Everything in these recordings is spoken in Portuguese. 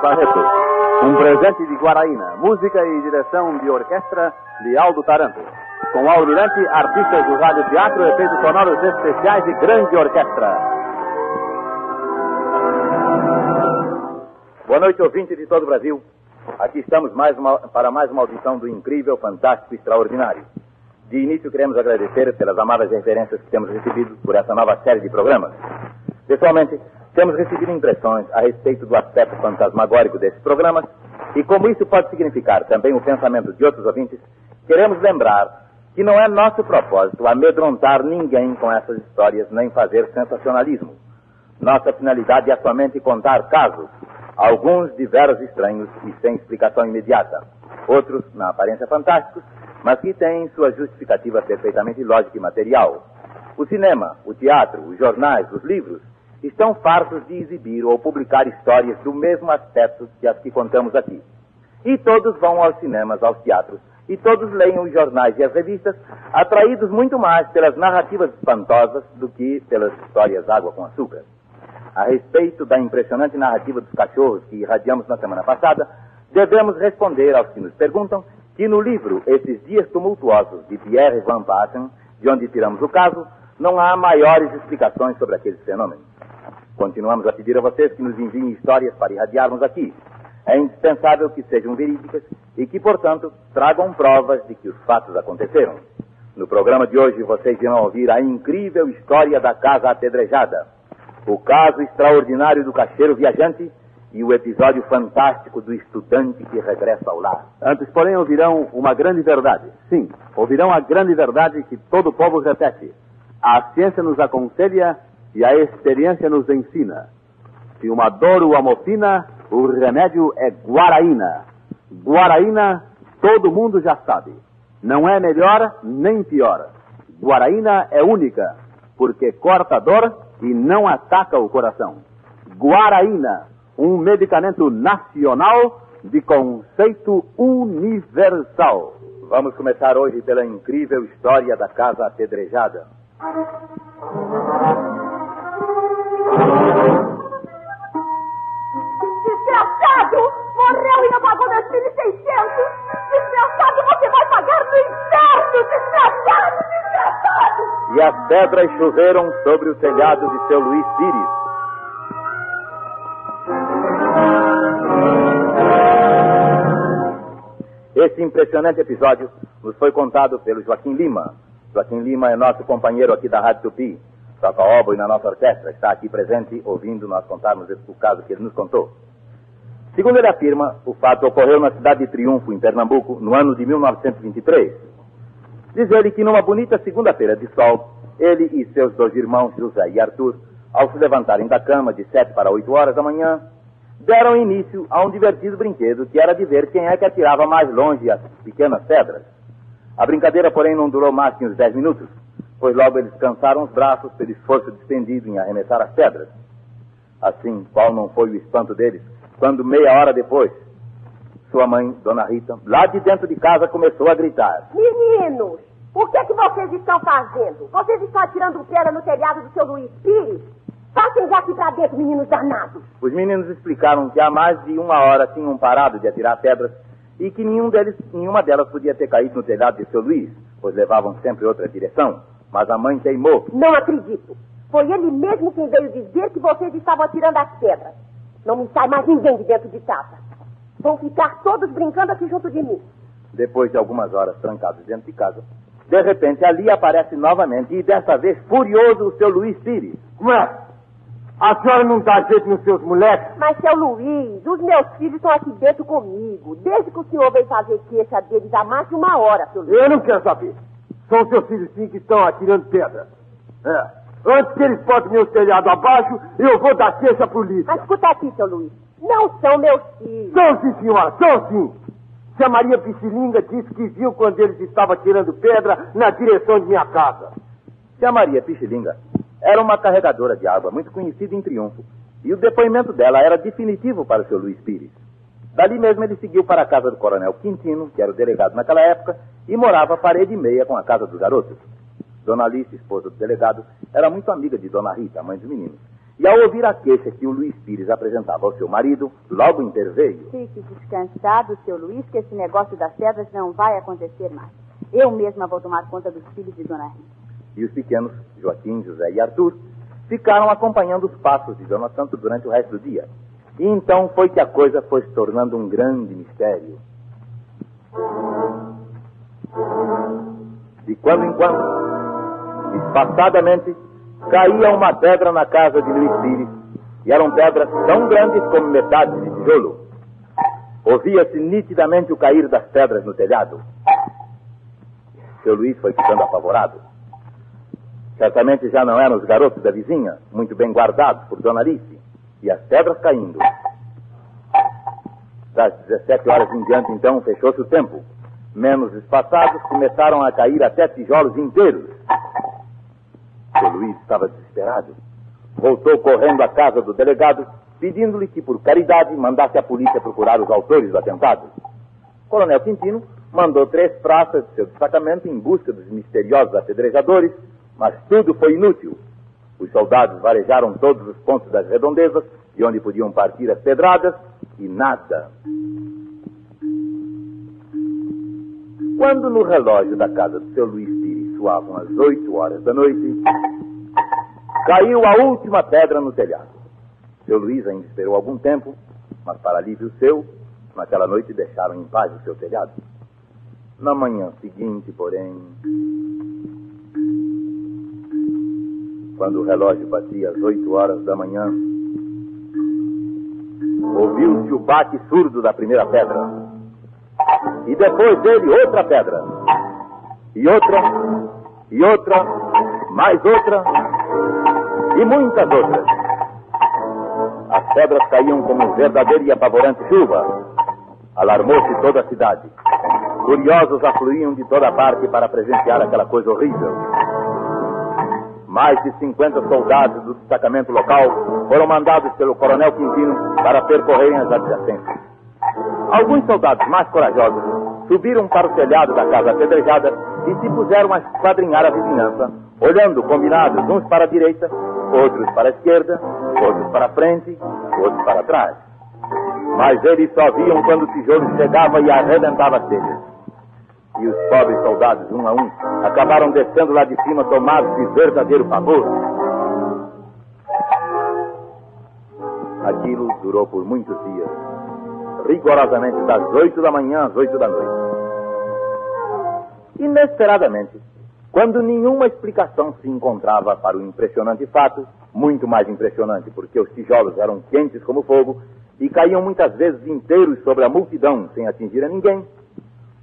Barros Barreto. Um presente de Guaraína, música e direção de orquestra de Aldo Taranto. Com Almirante, artistas do rádio teatro, efeitos sonoros especiais e grande orquestra. Boa noite, ouvinte de todo o Brasil. Aqui estamos mais uma, para mais uma audição do incrível, fantástico, extraordinário. De início, queremos agradecer pelas amadas referências que temos recebido por essa nova série de programas. Pessoalmente, temos recebido impressões a respeito do aspecto fantasmagórico desses programas e como isso pode significar também o pensamento de outros ouvintes, queremos lembrar que não é nosso propósito amedrontar ninguém com essas histórias nem fazer sensacionalismo. Nossa finalidade é somente contar casos alguns de veros estranhos e sem explicação imediata, outros, na aparência, fantásticos, mas que têm sua justificativa perfeitamente lógica e material. O cinema, o teatro, os jornais, os livros estão fartos de exibir ou publicar histórias do mesmo aspecto que as que contamos aqui. E todos vão aos cinemas, aos teatros, e todos leem os jornais e as revistas, atraídos muito mais pelas narrativas espantosas do que pelas histórias água com açúcar a respeito da impressionante narrativa dos cachorros que irradiamos na semana passada, devemos responder aos que nos perguntam que no livro Esses Dias Tumultuosos de Pierre Van Patten, de onde tiramos o caso, não há maiores explicações sobre aqueles fenômenos. Continuamos a pedir a vocês que nos enviem histórias para irradiarmos aqui. É indispensável que sejam verídicas e que, portanto, tragam provas de que os fatos aconteceram. No programa de hoje, vocês irão ouvir a incrível história da Casa Apedrejada o caso extraordinário do caixeiro viajante e o episódio fantástico do estudante que regressa ao lar. Antes, porém, ouvirão uma grande verdade. Sim, ouvirão a grande verdade que todo povo repete. A ciência nos aconselha e a experiência nos ensina. Se uma dor o amofina, o remédio é guaraína. Guaraína, todo mundo já sabe. Não é melhor nem pior. Guaraína é única, porque corta a dor e não ataca o coração. Guaraína, um medicamento nacional de conceito universal. Vamos começar hoje pela incrível história da Casa Apedrejada. 1.600! Desgraçado, você vai pagar no inferno! E as pedras choveram sobre o telhado de seu Luiz Pires. Esse impressionante episódio nos foi contado pelo Joaquim Lima. Joaquim Lima é nosso companheiro aqui da Rádio Tupi. Toca oboe na nossa orquestra, está aqui presente ouvindo nós contarmos o caso que ele nos contou. Segundo ele afirma, o fato ocorreu na cidade de Triunfo, em Pernambuco, no ano de 1923. Diz ele que numa bonita segunda-feira de sol, ele e seus dois irmãos, José e Arthur, ao se levantarem da cama de sete para oito horas da manhã, deram início a um divertido brinquedo que era de ver quem é que atirava mais longe as pequenas pedras. A brincadeira, porém, não durou mais que uns dez minutos, pois logo eles cansaram os braços pelo esforço despendido em arremessar as pedras. Assim, qual não foi o espanto deles, quando meia hora depois, sua mãe, Dona Rita, lá de dentro de casa começou a gritar. Meninos, o que é que vocês estão fazendo? Vocês estão atirando pedra no telhado do seu Luiz Pires? Passem já aqui pra dentro, meninos danados. Os meninos explicaram que há mais de uma hora tinham parado de atirar pedras e que nenhum deles, nenhuma delas podia ter caído no telhado de seu Luiz, pois levavam sempre outra direção. Mas a mãe teimou. Não acredito. Foi ele mesmo quem veio dizer que vocês estavam atirando as pedras. Não me sai mais ninguém de dentro de casa. Vão ficar todos brincando aqui junto de mim. Depois de algumas horas trancados dentro de casa, de repente ali aparece novamente e dessa vez furioso o seu Luiz Pires. Como é? A senhora não dá jeito nos seus moleques? Mas, seu Luiz, os meus filhos estão aqui dentro comigo. Desde que o senhor veio fazer queixa deles há mais de uma hora, seu Luiz. Eu não quero saber. São seus filhos sim que estão atirando pedra. É. Antes que eles botem meu telhado abaixo, eu vou dar queixa à polícia. Mas escuta aqui, seu Luiz. Não são meus filhos. São sim, senhora, são sim. Se a Maria Pichilinga disse que viu quando eles estavam tirando pedra na direção de minha casa. Se a Maria Pichilinga era uma carregadora de água muito conhecida em Triunfo, e o depoimento dela era definitivo para o seu Luiz Pires. Dali mesmo ele seguiu para a casa do coronel Quintino, que era o delegado naquela época, e morava parede e meia com a casa dos garotos. Dona Alice, esposa do delegado, era muito amiga de Dona Rita, mãe dos meninos. E ao ouvir a queixa que o Luiz Pires apresentava ao seu marido, logo interveio. Fique descansado, seu Luiz, que esse negócio das pedras não vai acontecer mais. Eu mesma vou tomar conta dos filhos de Dona Rita. E os pequenos, Joaquim, José e Arthur, ficaram acompanhando os passos de Dona Santo durante o resto do dia. E então foi que a coisa foi se tornando um grande mistério. De quando em quando, espaçadamente, caía uma pedra na casa de Luiz Pires, e eram pedras tão grandes como metade de tijolo. Ouvia-se nitidamente o cair das pedras no telhado. Seu Luiz foi ficando apavorado. Certamente já não eram os garotos da vizinha, muito bem guardados por Dona Alice, e as pedras caindo. Das 17 horas em diante, então, fechou-se o tempo. Menos espaçados começaram a cair até tijolos inteiros. Seu Luiz estava desesperado. Voltou correndo à casa do delegado, pedindo-lhe que, por caridade, mandasse a polícia procurar os autores do atentado. Coronel Quintino mandou três praças de seu destacamento em busca dos misteriosos apedrejadores, mas tudo foi inútil. Os soldados varejaram todos os pontos das redondezas de onde podiam partir as pedradas e nada. Quando no relógio da casa do seu Luiz soavam as oito horas da noite, caiu a última pedra no telhado. Seu Luiz ainda esperou algum tempo, mas para alívio seu, naquela noite deixaram em paz o seu telhado. Na manhã seguinte, porém, quando o relógio batia às oito horas da manhã, ouviu-se o bate surdo da primeira pedra. E depois dele outra pedra. E outra, e outra, mais outra, e muitas outras. As pedras caíam como verdadeira e apavorante chuva. Alarmou-se toda a cidade. Curiosos afluíam de toda parte para presenciar aquela coisa horrível. Mais de 50 soldados do destacamento local foram mandados pelo coronel Quintino para percorrerem as adjacências. Alguns soldados mais corajosos subiram para o telhado da casa apedrejada e se puseram a esquadrinhar a vizinhança, olhando combinados uns para a direita, outros para a esquerda, outros para a frente, outros para trás. Mas eles só viam quando o tijolo chegava e arrebentava as telhas. E os pobres soldados, um a um, acabaram descendo lá de cima tomados de verdadeiro pavor. Aquilo durou por muitos dias, rigorosamente das oito da manhã às oito da noite. Inesperadamente, quando nenhuma explicação se encontrava para o impressionante fato, muito mais impressionante porque os tijolos eram quentes como fogo e caíam muitas vezes inteiros sobre a multidão sem atingir a ninguém,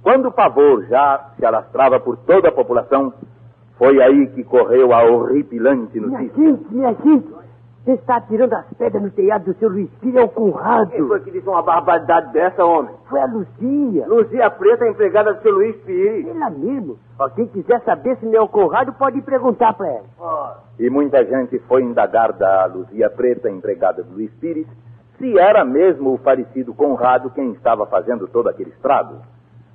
quando o pavor já se alastrava por toda a população, foi aí que correu a horripilante Minha notícia. gente, minha gente, você está tirando as pedras no telhado do seu Luiz Filho ao Conrado. Quem foi que disse uma barbaridade dessa, homem? Foi a Lucia. Luzia Preta, empregada do seu Luiz Pires. Ela mesmo. Ó, quem quiser saber se não é o Conrado, pode perguntar pra ela. E muita gente foi indagar da Luzia Preta, empregada do Luiz Pires, se era mesmo o falecido Conrado quem estava fazendo todo aquele estrago.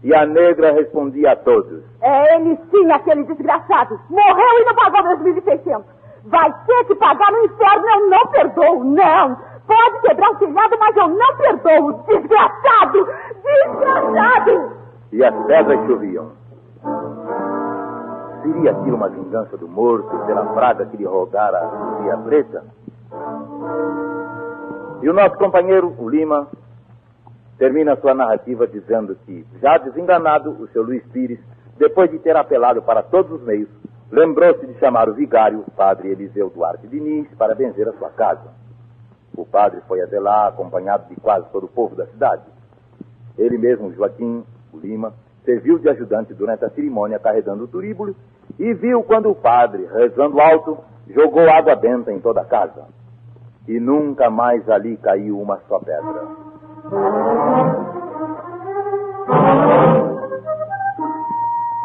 E a negra respondia a todos. É ele sim, aquele desgraçado. Morreu e não pagou meus 1.600. Vai ter que pagar no inferno, eu não perdoo, não. Pode quebrar o telhado, mas eu não perdoo. Desgraçado! Desgraçado! E as pedras choviam. Seria aquilo uma vingança do morto pela praga que lhe rogara a Luzia Preta? E o nosso companheiro, o Lima, termina sua narrativa dizendo que, já desenganado, o seu Luiz Pires, depois de ter apelado para todos os meios, lembrou-se de chamar o vigário, o padre Eliseu Duarte Diniz, para benzer a sua casa. O padre foi até lá, acompanhado de quase todo o povo da cidade. Ele mesmo, Joaquim, o Lima, serviu de ajudante durante a cerimônia carregando o turíbulo e viu quando o padre, rezando alto, jogou água benta em toda a casa. E nunca mais ali caiu uma só pedra.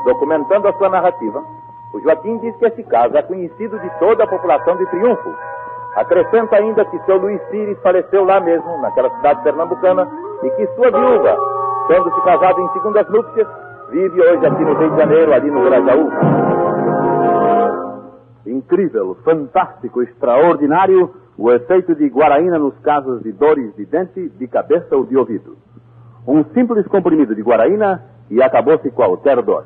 Documentando a sua narrativa, o Joaquim diz que esse caso é conhecido de toda a população de Triunfo. Acrescenta ainda que seu Luiz Pires faleceu lá mesmo, naquela cidade pernambucana, e que sua viúva, tendo se casado em segundas núpcias, vive hoje aqui no Rio de Janeiro, ali no Grajaú. Incrível, fantástico, extraordinário o efeito de guaraína nos casos de dores de dente, de cabeça ou de ouvido. Um simples comprimido de guaraína e acabou-se qualquer dor.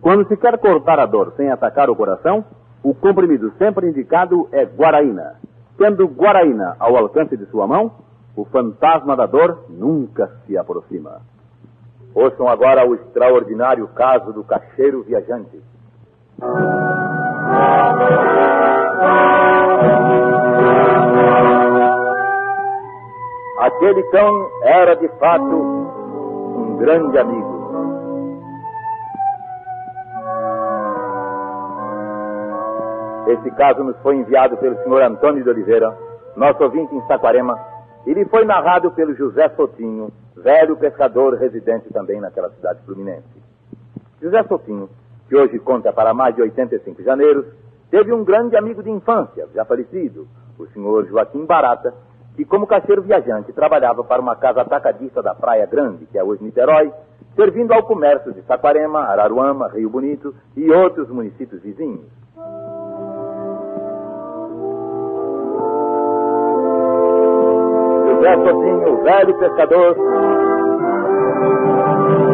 Quando se quer cortar a dor sem atacar o coração, o comprimido sempre indicado é guaraína. Tendo guaraína ao alcance de sua mão, o fantasma da dor nunca se aproxima. Ouçam agora o extraordinário caso do cacheiro viajante. Aquele cão era de fato um grande amigo. Esse caso nos foi enviado pelo senhor Antônio de Oliveira, nosso ouvinte em Saquarema, e lhe foi narrado pelo José Sotinho, velho pescador residente também naquela cidade fluminense. José Sotinho, que hoje conta para mais de 85 janeiros, teve um grande amigo de infância, já falecido, o senhor Joaquim Barata, que como caixeiro viajante trabalhava para uma casa atacadista da Praia Grande, que é hoje Niterói, servindo ao comércio de Saquarema, Araruama, Rio Bonito e outros municípios vizinhos. José Sozinho, o velho pescador,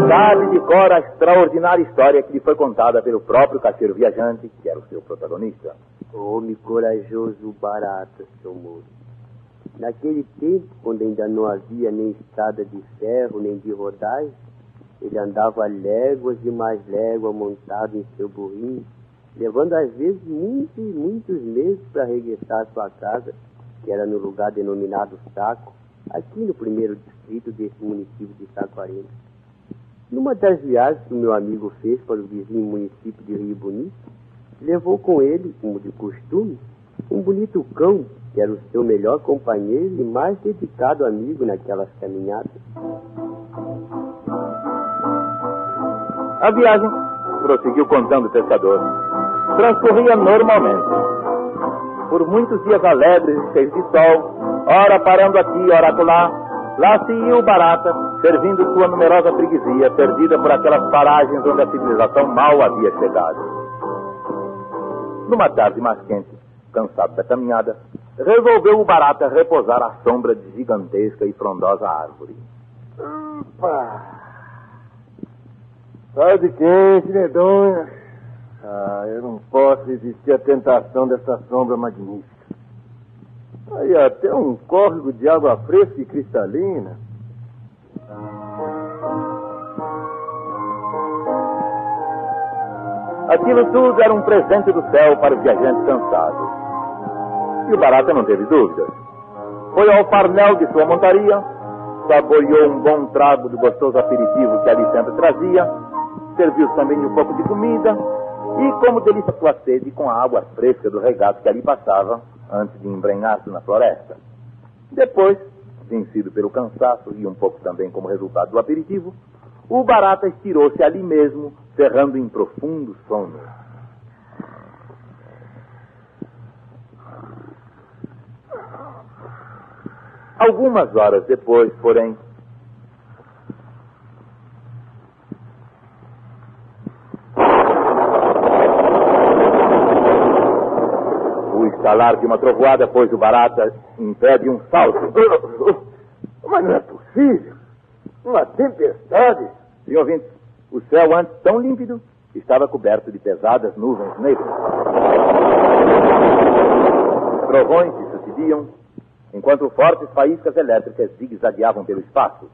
sabe de cor a extraordinária história que lhe foi contada pelo próprio caixeiro viajante, que era o seu protagonista. Homem corajoso, barato, seu moço. Naquele tempo, quando ainda não havia nem estrada de ferro, nem de rodagem, ele andava léguas e mais léguas montado em seu burrinho, levando às vezes muitos e muitos meses para regressar à sua casa, que era no lugar denominado Saco, aqui no primeiro distrito desse município de Saquarema. Numa das viagens que o meu amigo fez para o vizinho município de Rio Bonito, levou com ele, como de costume, um bonito cão, que era o seu melhor companheiro e mais dedicado amigo naquelas caminhadas. A viagem, prosseguiu contando o pescador, transcorria normalmente. Por muitos dias alegres e cheios de sol, ora parando aqui, ora acolá, lá se ia o Barata, servindo sua numerosa freguesia, perdida por aquelas paragens onde a civilização mal havia chegado. Numa tarde mais quente, cansado da caminhada, resolveu o Barata repousar à sombra de gigantesca e frondosa árvore. Opa! Tarde quente, medonha. Ah, eu não posso resistir à tentação dessa sombra magnífica. Aí até um córrego de água fresca e cristalina. Aquilo tudo era um presente do céu para o viajante cansado. E o Barata não teve dúvidas. Foi ao farnel de sua montaria, saboreou um bom trago do gostoso aperitivo que ali sempre trazia, serviu também um pouco de comida e, como delícia sua sede, com a água fresca do regato que ali passava antes de embrenhar-se na floresta. Depois, vencido pelo cansaço e um pouco também como resultado do aperitivo, o Barata estirou-se ali mesmo, cerrando em profundo sono. Algumas horas depois, porém, o estalar de uma trovoada pôs o Barata em pé de um salto. Mas não é possível. Uma tempestade. Sim, ouvintes, o céu antes tão límpido estava coberto de pesadas nuvens negras. Trovões se sucediam, enquanto fortes faíscas elétricas zigue-zagueavam pelo espaço.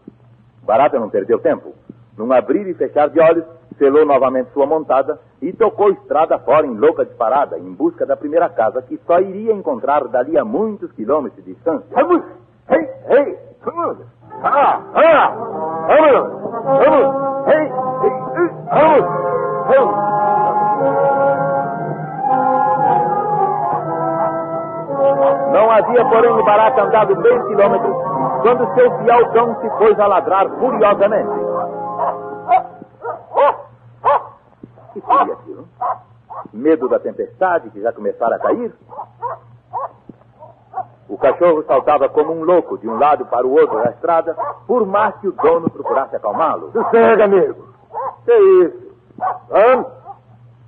Barata não perdeu tempo. Num abrir e fechar de olhos, selou novamente sua montada e tocou estrada fora em louca disparada, em busca da primeira casa que só iria encontrar dali a muitos quilômetros de distância. Vamos! Ei, ei! Vamos! Ah, ah! Vamos! Vamos! Ei, ei, vamos! Vamos! havia, porém, o barato andado meio quilômetro quando seu fiel cão se pôs a ladrar furiosamente. Medo da tempestade que já começara a cair? O cachorro saltava como um louco de um lado para o outro da estrada, por mais que o dono procurasse acalmá-lo. Sossega, amigo. Que isso? Vamos?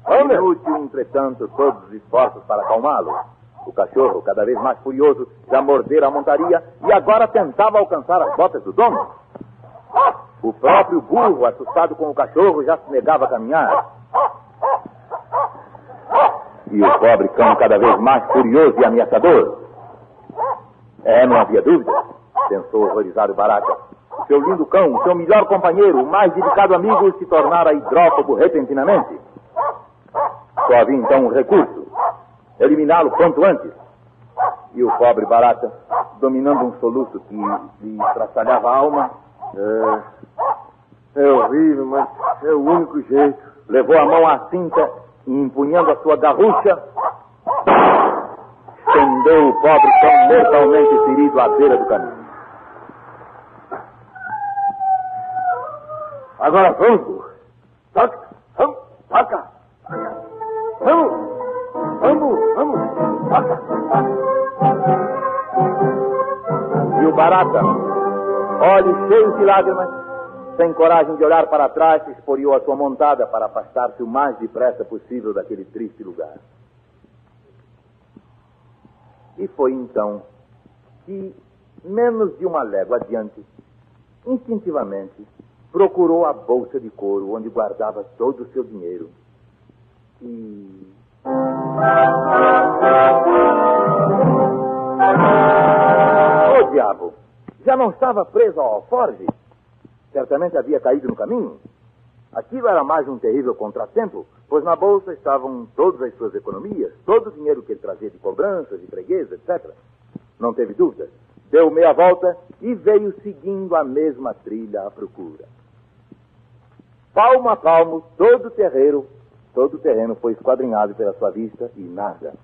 Vamos? Inútil, entretanto, todos os esforços para acalmá-lo. O cachorro, cada vez mais furioso, já mordera a montaria e agora tentava alcançar as botas do dono. O próprio burro, assustado com o cachorro, já se negava a caminhar. E o pobre cão, cada vez mais furioso e ameaçador. É, não havia dúvida, pensou horrorizado Baraka. Seu lindo cão, seu melhor companheiro, o mais dedicado amigo, se tornara hidrófobo repentinamente. Só havia então um recurso: eliminá-lo quanto antes. E o pobre Barata, dominando um soluço que lhe estraçalhava a alma, É, é horrível, mas é o único jeito. levou a mão à cinta e, empunhando a sua garrucha, estendeu o pobre cão mortalmente ferido à beira do caminho. Agora vamos. Toca, vamos, toca. Vamos, vamos, vamos, toca. E o Barata, olhos cheios de lágrimas, sem coragem de olhar para trás, esporiou a sua montada para afastar-se o mais depressa possível daquele triste lugar. E foi então que, menos de uma légua adiante, instintivamente, procurou a bolsa de couro onde guardava todo o seu dinheiro. E. Ô diabo! Já não estava preso ao alforge? Certamente havia caído no caminho. Aquilo era mais um terrível contratempo, pois na bolsa estavam todas as suas economias, todo o dinheiro que ele trazia de cobranças, de freguesa, etc. Não teve dúvida. Deu meia volta e veio seguindo a mesma trilha à procura. Palmo a palmo, todo o terreiro, todo o terreno foi esquadrinhado pela sua vista e nada.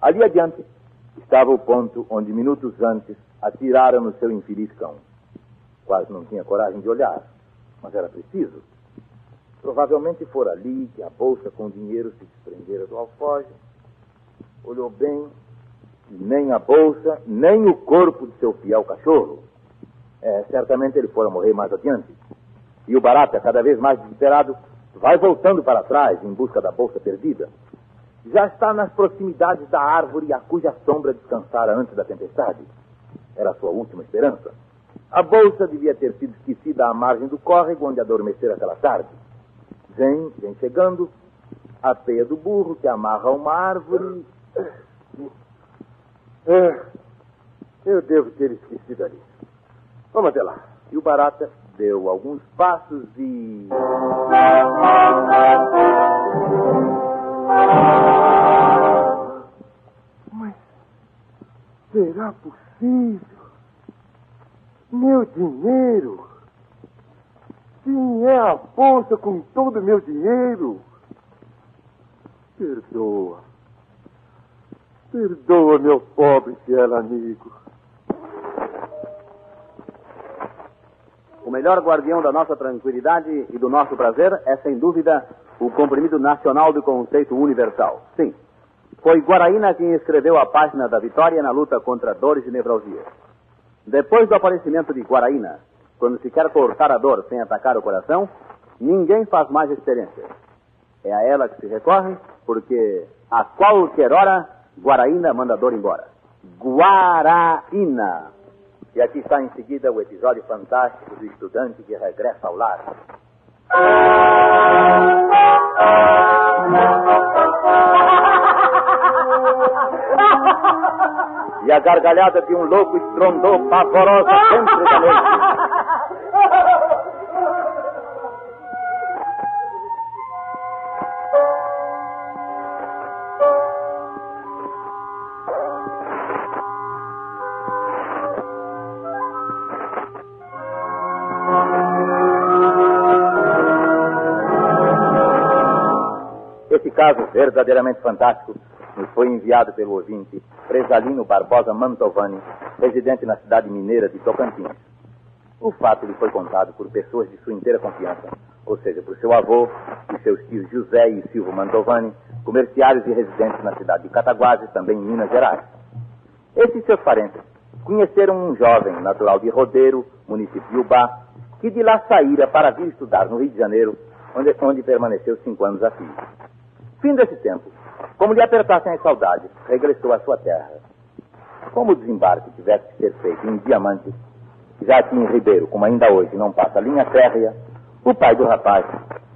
Ali adiante estava o ponto onde minutos antes atiraram no seu infeliz cão. Quase não tinha coragem de olhar, mas era preciso. Provavelmente fora ali que a bolsa com dinheiro se desprendera do alforje. Olhou bem, e nem a bolsa, nem o corpo de seu fiel cachorro. É, certamente ele fora morrer mais adiante. E o Barata, cada vez mais desesperado, vai voltando para trás em busca da bolsa perdida. Já está nas proximidades da árvore a cuja sombra descansara antes da tempestade. Era a sua última esperança. A bolsa devia ter sido esquecida à margem do córrego onde adormecera aquela tarde. Vem, vem chegando, a peia do burro que amarra uma árvore. É, eu devo ter esquecido ali. Vamos até lá. E o Barata deu alguns passos e. Mas será possível? Meu dinheiro? Sim, é a bolsa com todo o meu dinheiro. Perdoa. Perdoa, meu pobre fiel amigo. O melhor guardião da nossa tranquilidade e do nosso prazer é, sem dúvida, o comprimido nacional do conceito universal. Sim, foi Guaraína quem escreveu a página da vitória na luta contra dores e nevralgias. Depois do aparecimento de Guaraína, quando se quer cortar a dor sem atacar o coração, ninguém faz mais experiência. É a ela que se recorre, porque a qualquer hora, Guaraína manda a dor embora. Guaraína. E aqui está em seguida o episódio fantástico do estudante que regressa ao lar. E a gargalhada de um louco estrondou pavorosa dentro da noite. Esse caso verdadeiramente fantástico nos foi enviado pelo ouvinte Presalino Barbosa Mantovani, residente na cidade mineira de Tocantins. O fato lhe foi contado por pessoas de sua inteira confiança, ou seja, por seu avô e seus tios José e Silvio Mantovani, comerciários e residentes na cidade de Cataguases, também em Minas Gerais. Esses seus parentes conheceram um jovem natural de Rodeiro, município de Ubá, que de lá saíra para vir estudar no Rio de Janeiro, onde, onde permaneceu cinco anos a fio. Fim desse tempo, como lhe apertassem as saudades, regressou à sua terra. Como o desembarque tivesse que ser feito em diamante, já aqui em Ribeiro, como ainda hoje não passa linha férrea, o pai do rapaz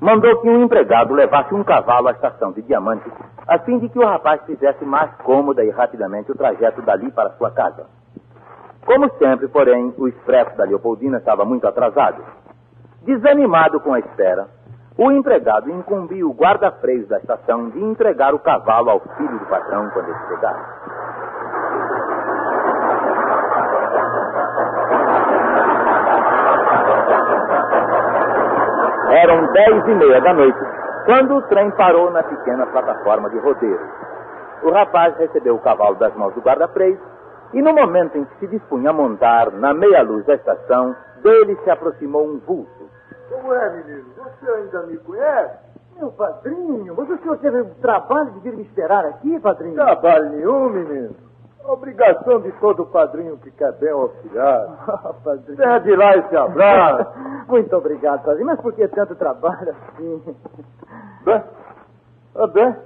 mandou que um empregado levasse um cavalo à estação de Diamante, a fim de que o rapaz fizesse mais cômoda e rapidamente o trajeto dali para sua casa. Como sempre, porém, o expresso da Leopoldina estava muito atrasado. Desanimado com a espera, o empregado incumbiu o guarda-freios da estação de entregar o cavalo ao filho do patrão quando ele chegasse. Eram dez e meia da noite, quando o trem parou na pequena plataforma de rodeiro. O rapaz recebeu o cavalo das mãos do guarda-freio e no momento em que se dispunha a montar na meia-luz da estação, dele se aproximou um vulto. Como é, menino? Você ainda me conhece? Meu padrinho, mas o senhor teve o trabalho de vir me esperar aqui, padrinho? Trabalho nenhum, menino. Obrigação de todo padrinho que quer bem filhado. Ah, padrinho. Pede lá esse abraço. Muito obrigado, padrinho. Mas por que tanto trabalho assim? bem, tá bem.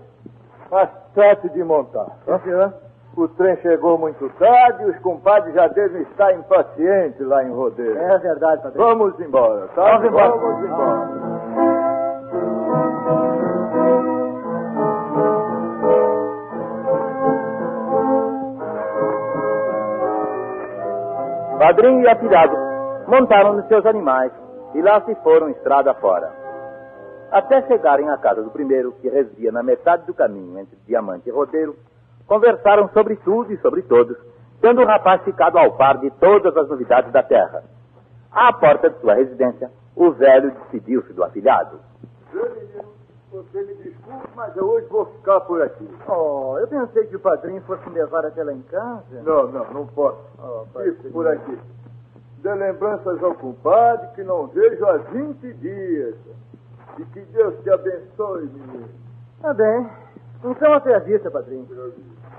Mas trate de montar. tá? O trem chegou muito tarde e os compadres já devem estar impacientes lá em Rodeiro. É verdade, padrinho. Vamos embora, tá? Vamos embora. Vamos embora. Padrinho e afilhado montaram nos seus animais e lá se foram estrada fora. Até chegarem à casa do primeiro, que residia na metade do caminho entre Diamante e Rodeiro, conversaram sobre tudo e sobre todos, tendo o rapaz ficado ao par de todas as novidades da terra. À porta de sua residência, o velho despediu-se do afilhado. Você me desculpe, mas eu hoje vou ficar por aqui. Oh, eu pensei que o padrinho fosse me levar até lá em casa. Não, não, não posso. Oh, Fico por aqui. Dê lembranças ao compadre que não vejo há 20 dias. E que Deus te abençoe, menino. Tá bem. Então até a vista, padrinho.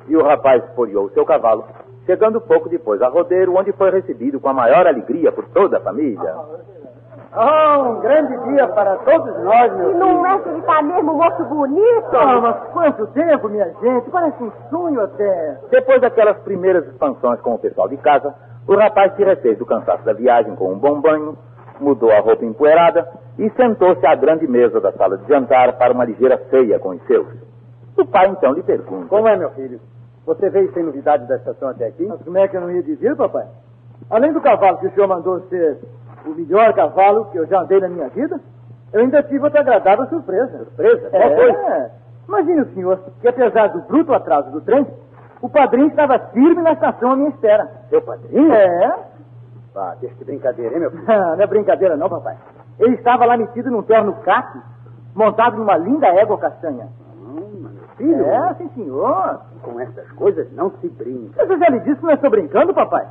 E o rapaz folheou o seu cavalo, chegando pouco depois a Rodeiro, onde foi recebido com a maior alegria por toda a família. Ah, um grande dia para todos nós, meu E não é que ele tá mesmo moço bonito? Ah, mas quanto tempo, minha gente. Parece um sonho até. Depois daquelas primeiras expansões com o pessoal de casa, o rapaz se refez do cansaço da viagem com um bom banho, mudou a roupa empoeirada e sentou-se à grande mesa da sala de jantar para uma ligeira ceia com os seus. O pai então lhe pergunta: Como é, meu filho? Você veio sem novidade da estação até aqui? Mas como é que eu não ia dizer, papai? Além do cavalo que o senhor mandou ser o melhor cavalo que eu já andei na minha vida, eu ainda tive outra agradável surpresa. Surpresa? Qual É. Imagine o senhor que, apesar do bruto atraso do trem, o padrinho estava firme na estação à minha espera. Seu padrinho? É? Ah, deixa de brincadeira, hein, meu filho? não é brincadeira não, papai. Ele estava lá metido num terno caque, montado numa linda égua castanha. Filho? É, sim, senhor. Com essas coisas não se brinca. Mas eu já lhe disse que não estou brincando, papai.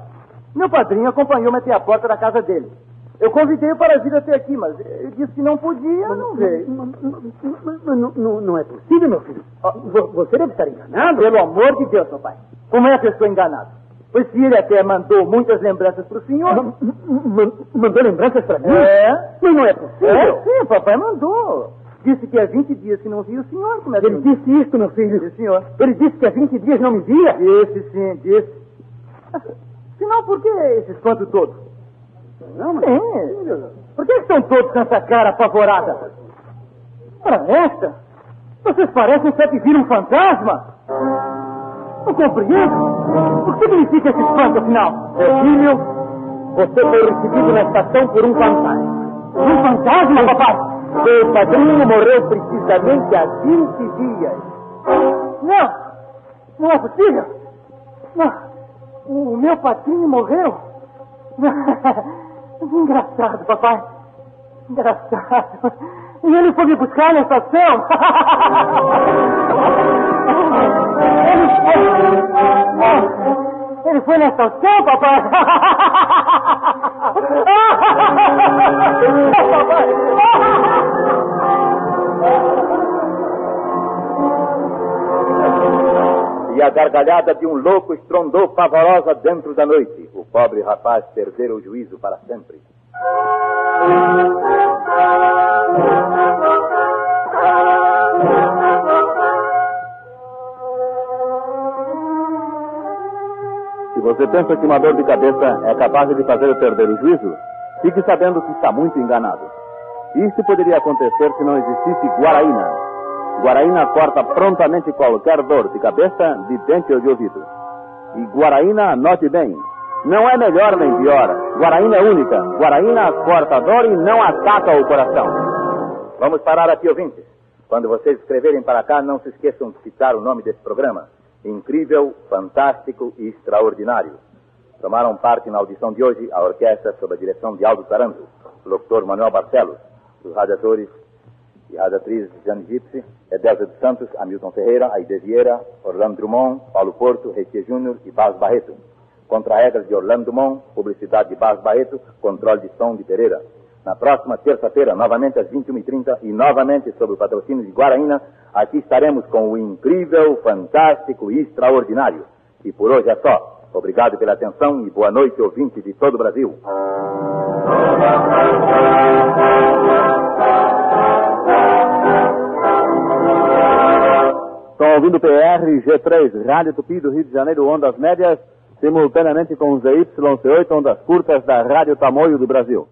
Meu padrinho acompanhou-me até a porta da casa dele. Eu convidei-o para vir até aqui, mas ele disse que não podia, não veio. Mas não, não, é possível, meu filho. Ah, Vo- Você deve estar enganado. Pelo amor de Deus, papai. Como é que eu estou enganado? Pois se ele até mandou muitas lembranças para o senhor. Ma- Mandou lembranças para mim? É? Mas não é possível. É, sim, papai mandou. Disse que há 20 dias que não via o senhor. Como é que Ele disse isso, meu filho. Sim, senhor. Ele disse que há 20 dias não me via. Disse, sim, disse. Senão, por que esse espanto todo? Não, mas... Sim. Por que estão todos com essa cara apavorada? Ora, esta? Vocês parecem só que viram um fantasma. Não compreendo. O que significa esse espanto, afinal? Meu filho, você foi recebido na estação por um fantasma. Um fantasma, papai? Meu padrinho morreu precisamente há 20 dias. Não! Não é possível! Não! O meu padrinho morreu! Não. Engraçado, papai! Engraçado! E ele foi me buscar na estação! Ele foi. Ele foi na estação, papai! E a gargalhada de um louco estrondou pavorosa dentro da noite. O pobre rapaz perdera o juízo para sempre. Você pensa que uma dor de cabeça é capaz de fazer perder o juízo, fique sabendo que está muito enganado. Isso poderia acontecer se não existisse Guaraína. Guaraína corta prontamente qualquer dor de cabeça, de dente ou de ouvido. E Guaraína, note bem, não é melhor nem pior. Guaraína é única. Guaraína corta a dor e não ataca o coração. Vamos parar aqui, ouvintes. Quando vocês escreverem para cá, não se esqueçam de citar o nome desse programa. Incrível, fantástico e extraordinário. Tomaram parte na audição de hoje a orquestra sob a direção de Aldo Taranto, o locutor Manuel Barcelos, os radiadores e radiatrizes Jane Gipsy, Edelza dos Santos, Hamilton Ferreira, Aide Vieira, Orlando Drummond, Paulo Porto, Reitia Júnior e Bas Barreto. Contra regras de Orlando Drummond, publicidade de Bas Barreto, controle de som de Pereira. Na próxima terça-feira, novamente às 21h30 e novamente sob o patrocínio de Guaraína, aqui estaremos com o incrível, fantástico e extraordinário. E por hoje é só. Obrigado pela atenção e boa noite, ouvintes de todo o Brasil. Estão ouvindo PR G3, Rádio Tupi do Rio de Janeiro, ondas médias, simultaneamente com ZYC8, ondas curtas da Rádio Tamoio do Brasil.